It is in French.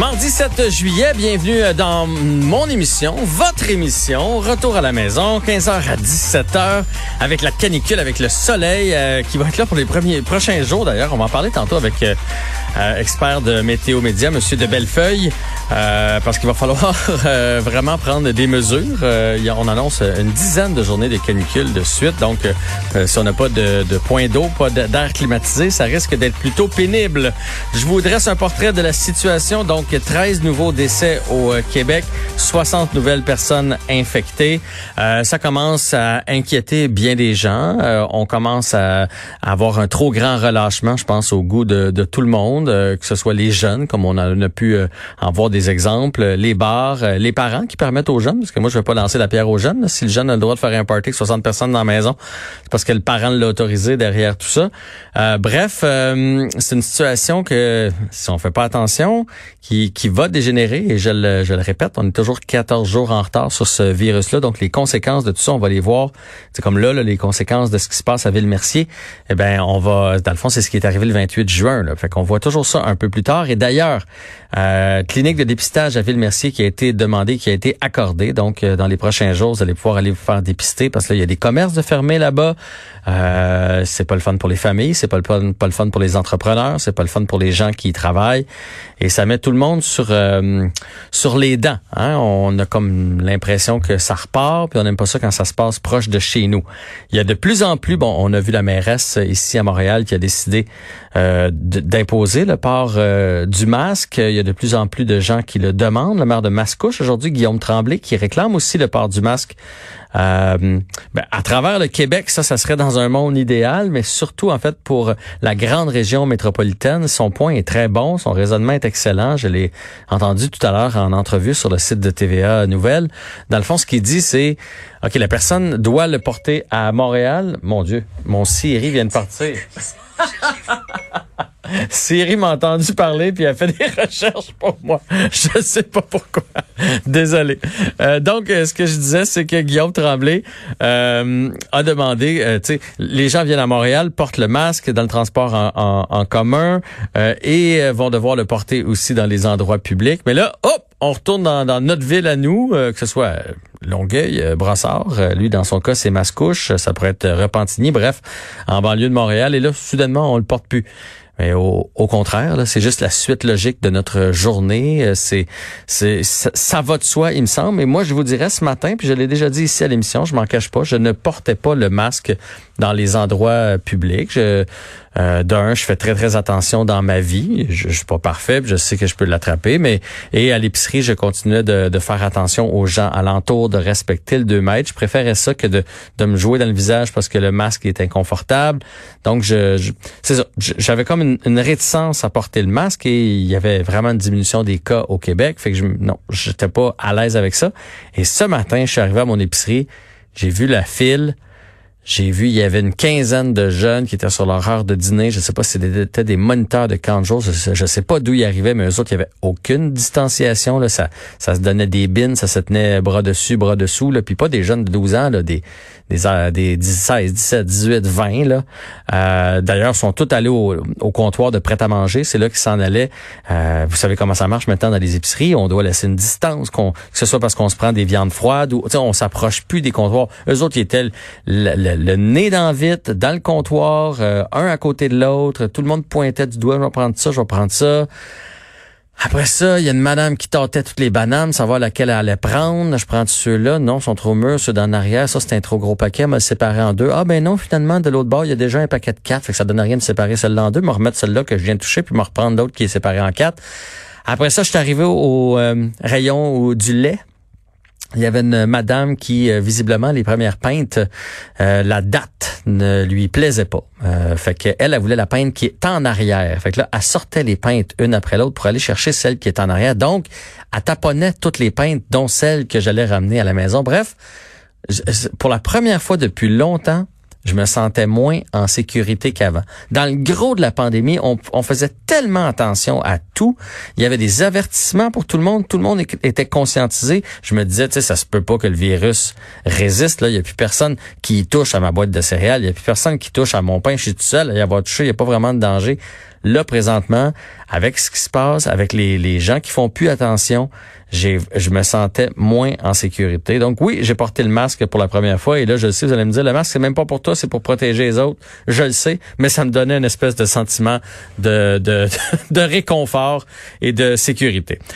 Mardi 7 juillet, bienvenue dans mon émission, votre émission, Retour à la maison, 15h à 17h, avec la canicule, avec le soleil euh, qui va être là pour les premiers prochains jours d'ailleurs. On va en parler tantôt avec euh, euh, expert de Météo Média, Monsieur de Bellefeuille, parce qu'il va falloir vraiment prendre des mesures. on annonce une dizaine de journées de canicule de suite, donc si on n'a pas de, de point d'eau, pas d'air climatisé, ça risque d'être plutôt pénible. Je vous dresse un portrait de la situation, donc 13 nouveaux décès au euh, Québec, 60 nouvelles personnes infectées. Euh, ça commence à inquiéter bien des gens. Euh, on commence à, avoir un trop grand relâchement, je pense, au goût de, tout le monde, que ce soit les jeunes, comme on a, pu en voir des exemples, les bars, les parents qui permettent aux jeunes, parce que moi, je ne vais pas lancer la pierre aux jeunes. Si le jeune a le droit de faire un party avec 60 personnes dans la maison, c'est parce que le parent l'a autorisé derrière tout ça. bref, c'est une situation que, si on fait pas attention, qui, qui va dégénérer. Et je le, je le répète, on est toujours 14 jours en retard sur ce virus-là. Donc, les conséquences de tout ça, on va les voir. C'est comme là, les conséquences de ce qui se passe à Ville-Mercier. Eh ben, on va, dans le fond, c'est ce qui est arrivé le 28 juin. Là. Fait qu'on voit toujours ça un peu plus tard. Et d'ailleurs, euh, clinique de dépistage à Ville-Mercier qui a été demandée, qui a été accordée. Donc, euh, dans les prochains jours, vous allez pouvoir aller vous faire dépister parce que il y a des commerces de fermés là-bas. Euh, c'est pas le fun pour les familles, c'est pas le fun, pas le fun pour les entrepreneurs, c'est pas le fun pour les gens qui y travaillent. Et ça met tout le monde sur euh, sur les dents. Hein? On a comme l'impression que ça repart, puis on n'aime pas ça quand ça se passe proche de chez nous. Il y a de plus en plus, bon, on a vu la mairesse ici à Montréal qui a décidé euh, d'imposer le port euh, du masque. Il y a de plus en plus de gens qui le demandent. Le maire de Mascouche aujourd'hui, Guillaume Tremblay, qui réclame aussi le port du masque ben, à travers le Québec, ça, ça serait dans un monde idéal, mais surtout en fait pour la grande région métropolitaine, son point est très bon, son raisonnement est excellent. Je l'ai entendu tout à l'heure en entrevue sur le site de TVA Nouvelles. Dans le fond, ce qu'il dit, c'est OK, la personne doit le porter à Montréal. Mon Dieu, mon Siri vient de partir. Siri m'a entendu parler puis a fait des recherches pour moi. Je sais pas pourquoi. Désolé. Euh, donc, euh, ce que je disais, c'est que Guillaume Tremblay euh, a demandé, euh, tu sais, les gens viennent à Montréal, portent le masque dans le transport en, commun et vont devoir le porter aussi dans les endroits publics. Mais là, hop, on retourne dans, dans notre ville à nous, que ce soit Longueuil, Brassard, lui dans son cas c'est Mascouche, ça pourrait être Repentigny, bref, en banlieue de Montréal. Et là, soudainement, on le porte plus. Mais au, contraire, c'est juste la suite logique de notre journée. Euh, c'est, c'est, ça, va de soi, il me semble. Et moi, je vous dirais ce matin, puis je l'ai déjà dit ici à l'émission, je m'en cache pas, je ne portais pas le masque dans les endroits publics. Je, euh, D'un, je fais très très attention dans ma vie. Je, je suis pas parfait, je sais que je peux l'attraper, mais et à l'épicerie, je continuais de, de, faire attention aux gens alentour, de respecter le 2 mètres. Je préférais ça que de, de me jouer dans le visage parce que le masque est inconfortable. Donc je, je c'est ça. J'avais comme une, une, réticence à porter le masque et il y avait vraiment une diminution des cas au Québec. Fait que je, non, j'étais pas à l'aise avec ça. Et ce matin, je suis arrivé à mon épicerie, j'ai vu la file. J'ai vu, il y avait une quinzaine de jeunes qui étaient sur leur heure de dîner. Je sais pas si c'était des moniteurs de camp de jour. Je, je sais pas d'où ils arrivaient, mais eux autres, il y avait aucune distanciation. Là. Ça, ça se donnait des bines, ça se tenait bras dessus, bras dessous. Là. Puis pas des jeunes de 12 ans, là, des, des, des 16, 17, 18, 20. Là. Euh, D'ailleurs, sont tous allés au, au comptoir de prêt-à-manger. C'est là qu'ils s'en allaient. Euh, vous savez comment ça marche maintenant dans les épiceries. On doit laisser une distance, qu'on, que ce soit parce qu'on se prend des viandes froides ou on s'approche plus des comptoirs. Eux autres, ils étaient le, le, nez dans vite, dans le comptoir, euh, un à côté de l'autre. Tout le monde pointait du doigt, je vais prendre ça, je vais prendre ça. Après ça, il y a une madame qui tâtait toutes les bananes, savoir laquelle elle allait prendre. Je prends ceux-là. Non, ils sont trop mûrs, ceux d'en arrière. Ça, c'est un trop gros paquet. Elle m'a séparé en deux. Ah, ben non, finalement, de l'autre bord, il y a déjà un paquet de quatre. Fait que ça donne rien de séparer celle-là en deux. Me remettre celle-là que je viens de toucher, puis me reprendre l'autre qui est séparée en quatre. Après ça, je suis arrivé au, euh, rayon du lait. Il y avait une madame qui, euh, visiblement, les premières peintes, euh, la date ne lui plaisait pas. Euh, fait qu'elle, elle voulait la peinte qui est en arrière. Fait que là, elle sortait les peintes une après l'autre pour aller chercher celle qui est en arrière. Donc, elle taponnait toutes les peintes, dont celle que j'allais ramener à la maison. Bref, pour la première fois depuis longtemps, je me sentais moins en sécurité qu'avant. Dans le gros de la pandémie, on, faisait tellement attention à tout. Il y avait des avertissements pour tout le monde. Tout le monde était conscientisé. Je me disais, tu sais, ça se peut pas que le virus résiste. Là, il y a plus personne qui touche à ma boîte de céréales. Il y a plus personne qui touche à mon pain. Je suis tout seul. Il y a pas touché. Il y a pas vraiment de danger. Là, présentement, avec ce qui se passe, avec les, les gens qui font plus attention, j'ai, je me sentais moins en sécurité. Donc oui, j'ai porté le masque pour la première fois et là, je le sais, vous allez me dire, le masque, c'est même pas pour toi, c'est pour protéger les autres. Je le sais, mais ça me donnait une espèce de sentiment de, de, de réconfort et de sécurité.